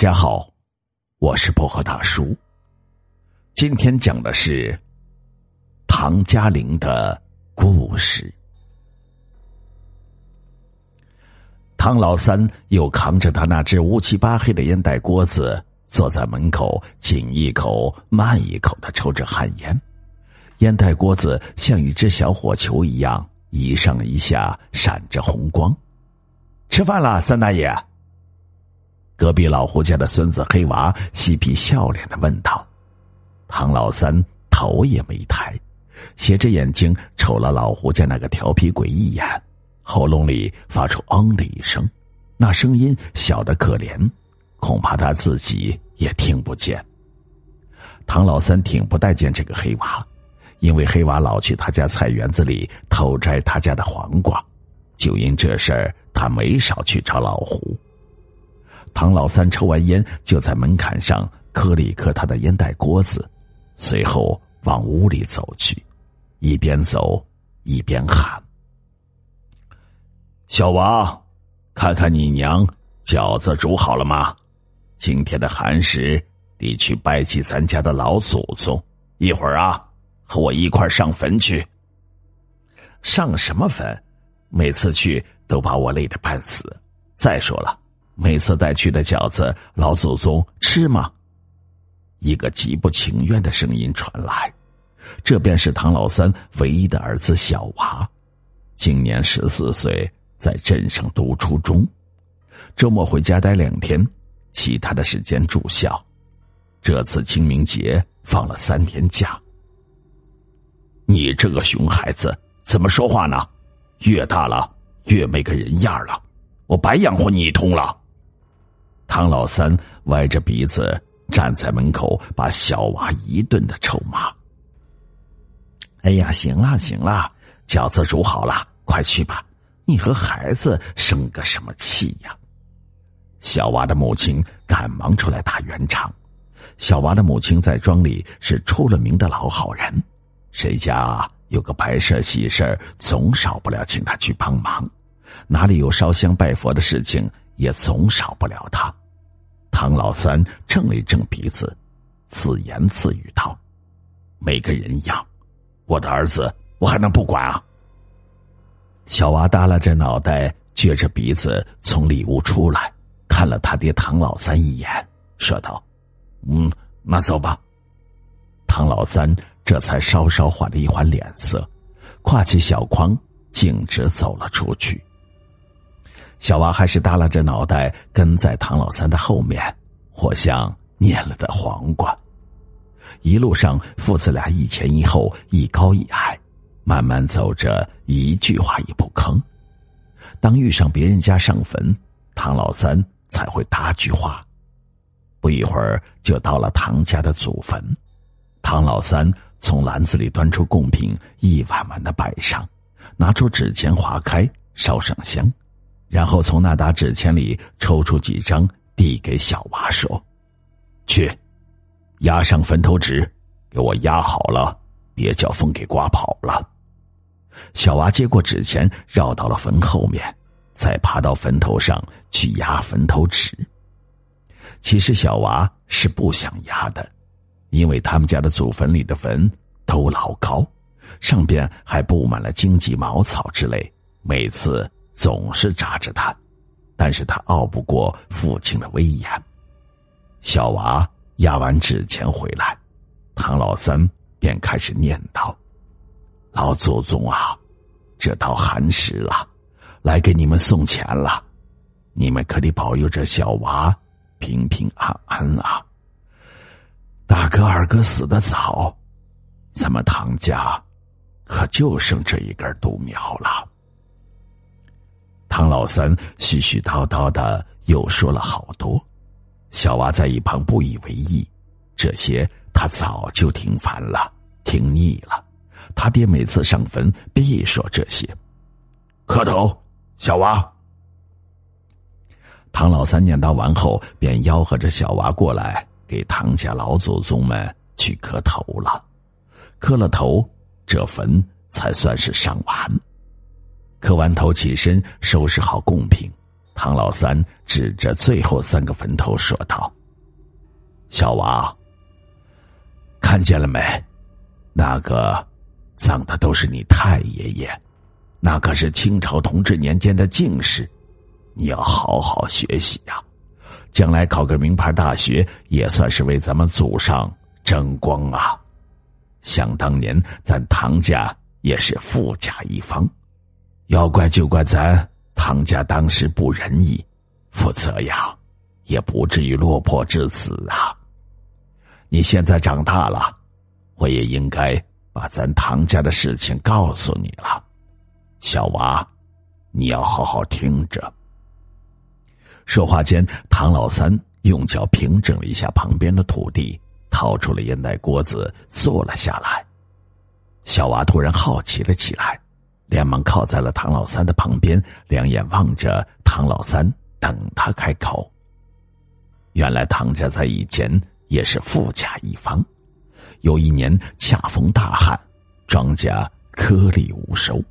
家好，我是薄荷大叔。今天讲的是唐嘉玲的故事。唐老三又扛着他那只乌漆八黑的烟袋锅子，坐在门口，紧一口慢一口的抽着旱烟。烟袋锅子像一只小火球一样，一上一下闪着红光。吃饭了，三大爷。隔壁老胡家的孙子黑娃嬉皮笑脸的问道：“唐老三头也没抬，斜着眼睛瞅了老胡家那个调皮鬼一眼，喉咙里发出‘嗯’的一声，那声音小的可怜，恐怕他自己也听不见。唐老三挺不待见这个黑娃，因为黑娃老去他家菜园子里偷摘他家的黄瓜，就因这事儿，他没少去找老胡。”唐老三抽完烟，就在门槛上磕了一磕他的烟袋锅子，随后往屋里走去，一边走一边喊：“小王，看看你娘饺子煮好了吗？今天的寒食得去拜祭咱家的老祖宗。一会儿啊，和我一块上坟去。上什么坟？每次去都把我累得半死。再说了。”每次带去的饺子，老祖宗吃吗？一个极不情愿的声音传来。这便是唐老三唯一的儿子小娃，今年十四岁，在镇上读初中，周末回家待两天，其他的时间住校。这次清明节放了三天假。你这个熊孩子，怎么说话呢？越大了越没个人样了，我白养活你一通了。唐老三歪着鼻子站在门口，把小娃一顿的臭骂。哎呀，行了行了，饺子煮好了，快去吧。你和孩子生个什么气呀？小娃的母亲赶忙出来打圆场。小娃的母亲在庄里是出了名的老好人，谁家有个白事喜事总少不了请他去帮忙；哪里有烧香拜佛的事情，也总少不了他。唐老三正了正鼻子，自言自语道：“没个人样，我的儿子我还能不管啊？”小娃耷拉着脑袋，撅着鼻子从里屋出来，看了他爹唐老三一眼，说道：“嗯，那走吧。”唐老三这才稍稍缓了一缓脸色，挎起小筐，径直走了出去。小娃还是耷拉着脑袋跟在唐老三的后面，活像蔫了的黄瓜。一路上，父子俩一前一后，一高一矮，慢慢走着，一句话也不吭。当遇上别人家上坟，唐老三才会搭句话。不一会儿，就到了唐家的祖坟。唐老三从篮子里端出贡品，一碗碗的摆上，拿出纸钱划开，烧上香。然后从那沓纸钱里抽出几张，递给小娃说：“去，压上坟头纸，给我压好了，别叫风给刮跑了。”小娃接过纸钱，绕到了坟后面，再爬到坟头上去压坟头纸。其实小娃是不想压的，因为他们家的祖坟里的坟都老高，上边还布满了荆棘、茅草之类，每次。总是扎着他，但是他拗不过父亲的威严。小娃压完纸钱回来，唐老三便开始念叨：“老祖宗啊，这到寒食了，来给你们送钱了，你们可得保佑这小娃平平安安啊！大哥二哥死的早，咱们唐家可就剩这一根独苗了。”唐老三絮絮叨叨的又说了好多，小娃在一旁不以为意。这些他早就听烦了，听腻了。他爹每次上坟必说这些。磕头，小娃。唐老三念叨完后，便吆喝着小娃过来，给唐家老祖宗们去磕头了。磕了头，这坟才算是上完。磕完头，起身收拾好贡品，唐老三指着最后三个坟头说道：“小娃，看见了没？那个葬的都是你太爷爷，那可是清朝同治年间的进士，你要好好学习呀，将来考个名牌大学，也算是为咱们祖上争光啊！想当年，咱唐家也是富甲一方，要怪就怪咱唐家当时不仁义。”否则呀，也不至于落魄至此啊！你现在长大了，我也应该把咱唐家的事情告诉你了，小娃，你要好好听着。说话间，唐老三用脚平整了一下旁边的土地，掏出了烟袋锅子，坐了下来。小娃突然好奇了起来，连忙靠在了唐老三的旁边，两眼望着唐老三。等他开口。原来唐家在以前也是富甲一方，有一年恰逢大旱，庄稼颗粒无收。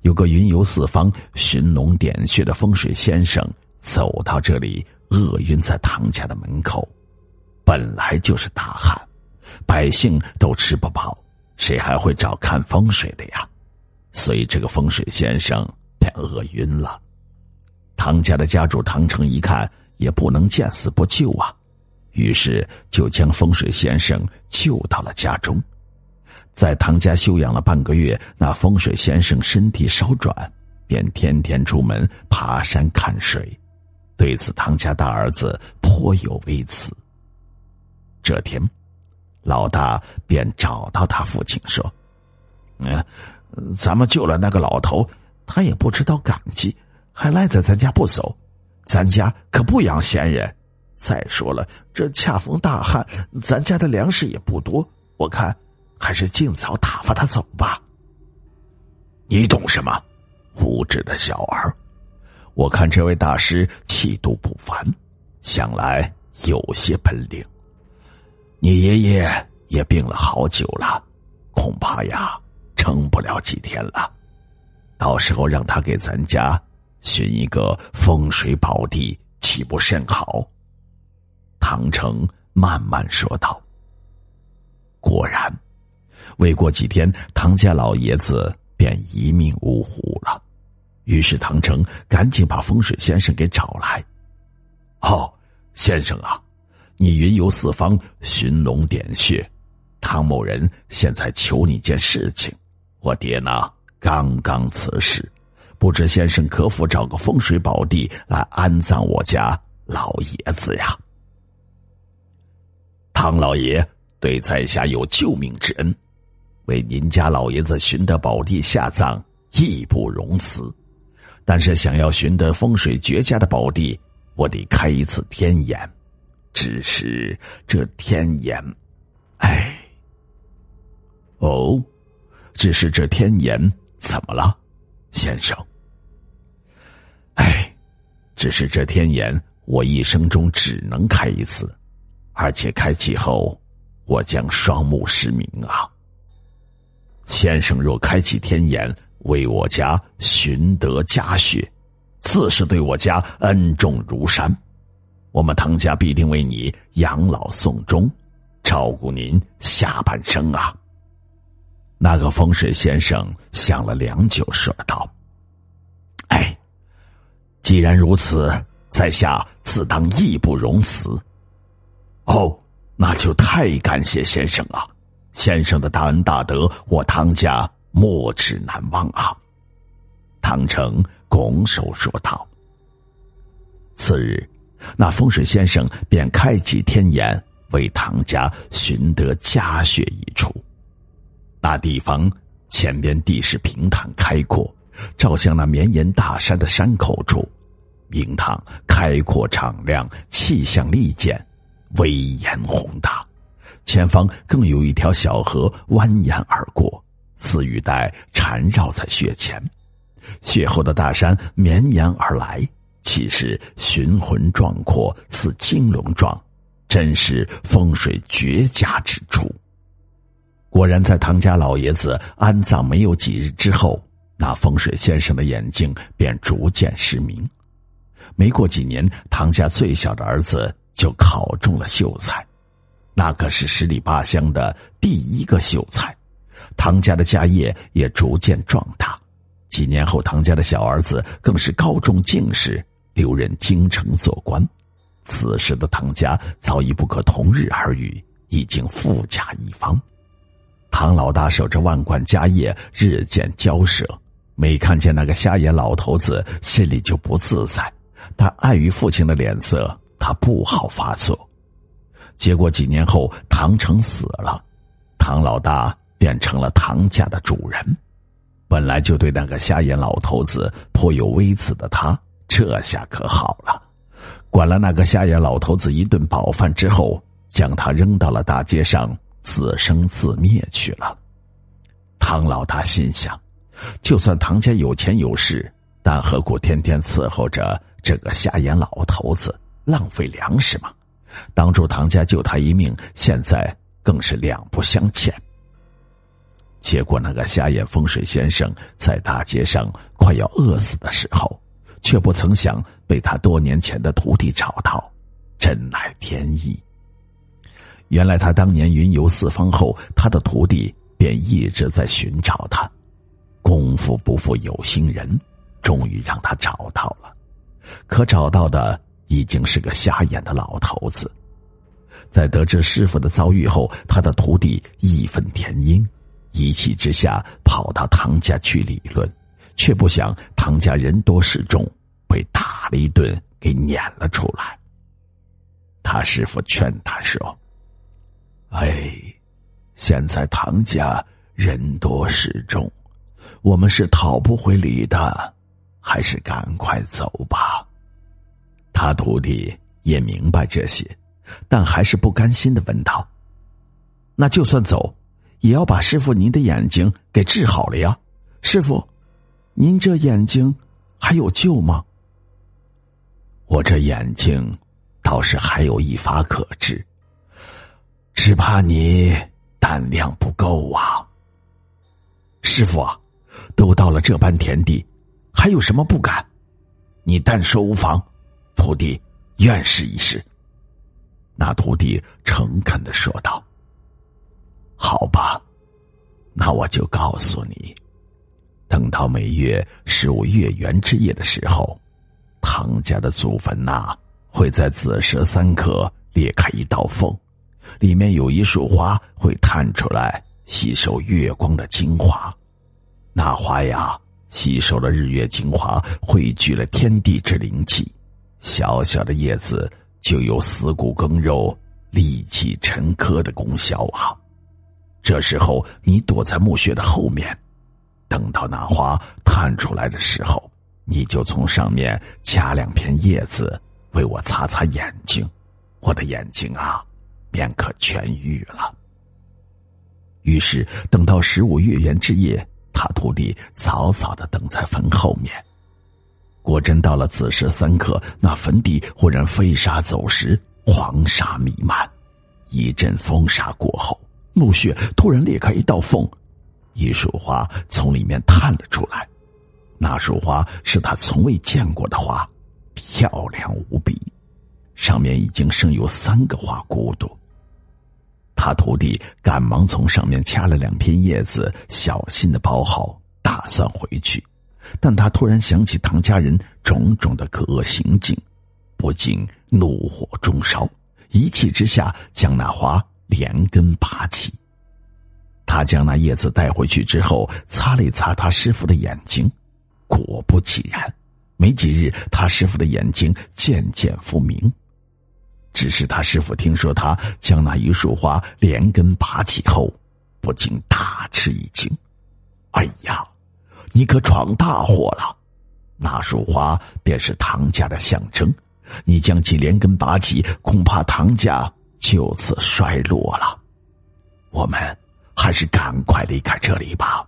有个云游四方、寻龙点穴的风水先生走到这里，厄运在唐家的门口。本来就是大旱，百姓都吃不饱，谁还会找看风水的呀？所以这个风水先生便饿晕了。唐家的家主唐成一看也不能见死不救啊，于是就将风水先生救到了家中。在唐家休养了半个月，那风水先生身体稍转，便天天出门爬山看水。对此，唐家大儿子颇有微词。这天，老大便找到他父亲说：“嗯，咱们救了那个老头，他也不知道感激。”还赖在咱家不走，咱家可不养闲人。再说了，这恰逢大旱，咱家的粮食也不多。我看，还是尽早打发他走吧。你懂什么？无知的小儿！我看这位大师气度不凡，想来有些本领。你爷爷也病了好久了，恐怕呀，撑不了几天了。到时候让他给咱家。寻一个风水宝地，岂不甚好？唐成慢慢说道。果然，未过几天，唐家老爷子便一命呜呼了。于是，唐成赶紧把风水先生给找来。哦，先生啊，你云游四方，寻龙点穴，唐某人现在求你件事情。我爹呢，刚刚辞世。不知先生可否找个风水宝地来安葬我家老爷子呀？唐老爷对在下有救命之恩，为您家老爷子寻得宝地下葬义不容辞。但是想要寻得风水绝佳的宝地，我得开一次天眼。只是这天眼，哎，哦，只是这天眼怎么了，先生？哎，只是这天眼，我一生中只能开一次，而且开启后，我将双目失明啊。先生若开启天眼，为我家寻得家穴，自是对我家恩重如山。我们唐家必定为你养老送终，照顾您下半生啊。那个风水先生想了良久，说道。哎既然如此，在下自当义不容辞。哦，那就太感谢先生了，先生的大恩大德，我唐家没齿难忘啊！唐成拱手说道。次日，那风水先生便开启天眼，为唐家寻得家穴一处。那地方前边地势平坦开阔。照向那绵延大山的山口处，明堂开阔敞亮，气象利剑，威严宏大。前方更有一条小河蜿蜒而过，似玉带缠绕在雪前。雪后的大山绵延而来，气势雄浑壮阔，似金龙状，真是风水绝佳之处。果然，在唐家老爷子安葬没有几日之后。那风水先生的眼睛便逐渐失明，没过几年，唐家最小的儿子就考中了秀才，那可是十里八乡的第一个秀才。唐家的家业也逐渐壮大。几年后，唐家的小儿子更是高中进士，留任京城做官。此时的唐家早已不可同日而语，已经富甲一方。唐老大守着万贯家业，日渐骄奢，每看见那个瞎眼老头子，心里就不自在。但碍于父亲的脸色，他不好发作。结果几年后，唐成死了，唐老大变成了唐家的主人。本来就对那个瞎眼老头子颇有微词的他，这下可好了，管了那个瞎眼老头子一顿饱饭之后，将他扔到了大街上，自生自灭去了。唐老大心想，就算唐家有钱有势，但何苦天天伺候着这个瞎眼老头子，浪费粮食嘛？当初唐家救他一命，现在更是两不相欠。结果，那个瞎眼风水先生在大街上快要饿死的时候，却不曾想被他多年前的徒弟找到，真乃天意。原来他当年云游四方后，他的徒弟便一直在寻找他，功夫不负有心人，终于让他找到了。可找到的已经是个瞎眼的老头子。在得知师傅的遭遇后，他的徒弟义愤填膺。一气之下，跑到唐家去理论，却不想唐家人多势众，被打了一顿，给撵了出来。他师傅劝他说：“哎，现在唐家人多势众，我们是讨不回礼的，还是赶快走吧。”他徒弟也明白这些，但还是不甘心的问道：“那就算走？”也要把师傅您的眼睛给治好了呀，师傅，您这眼睛还有救吗？我这眼睛倒是还有一法可治，只怕你胆量不够啊。师傅，都到了这般田地，还有什么不敢？你但说无妨，徒弟愿试一试。那徒弟诚恳的说道。好吧，那我就告诉你，等到每月十五月圆之夜的时候，唐家的祖坟呐会在子时三刻裂开一道缝，里面有一束花会探出来，吸收月光的精华。那花呀，吸收了日月精华，汇聚了天地之灵气，小小的叶子就有死骨更肉、利气沉疴的功效啊。这时候，你躲在墓穴的后面，等到那花探出来的时候，你就从上面掐两片叶子，为我擦擦眼睛，我的眼睛啊，便可痊愈了。于是，等到十五月圆之夜，他徒弟早早的等在坟后面。果真到了子时三刻，那坟地忽然飞沙走石，黄沙弥漫，一阵风沙过后。墓穴突然裂开一道缝，一束花从里面探了出来。那束花是他从未见过的花，漂亮无比，上面已经生有三个花骨朵。他徒弟赶忙从上面掐了两片叶子，小心的包好，打算回去。但他突然想起唐家人种种的可恶行径，不禁怒火中烧，一气之下将那花。连根拔起，他将那叶子带回去之后，擦了一擦他师傅的眼睛，果不其然，没几日，他师傅的眼睛渐渐复明。只是他师傅听说他将那一束花连根拔起后，不禁大吃一惊：“哎呀，你可闯大祸了！那束花便是唐家的象征，你将其连根拔起，恐怕唐家……”就此衰落了，我们还是赶快离开这里吧。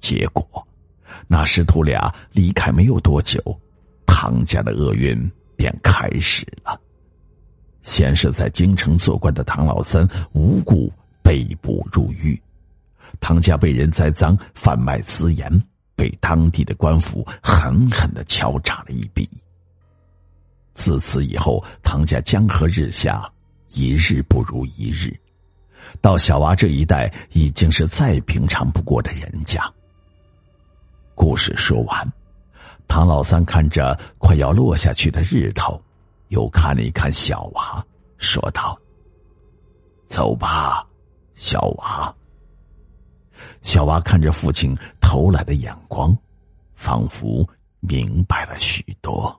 结果，那师徒俩离开没有多久，唐家的厄运便开始了。先是在京城做官的唐老三无故被捕入狱，唐家被人栽赃贩卖私盐，被当地的官府狠狠的敲诈了一笔。自此以后，唐家江河日下，一日不如一日。到小娃这一代，已经是再平常不过的人家。故事说完，唐老三看着快要落下去的日头，又看了一看小娃，说道：“走吧，小娃。”小娃看着父亲投来的眼光，仿佛明白了许多。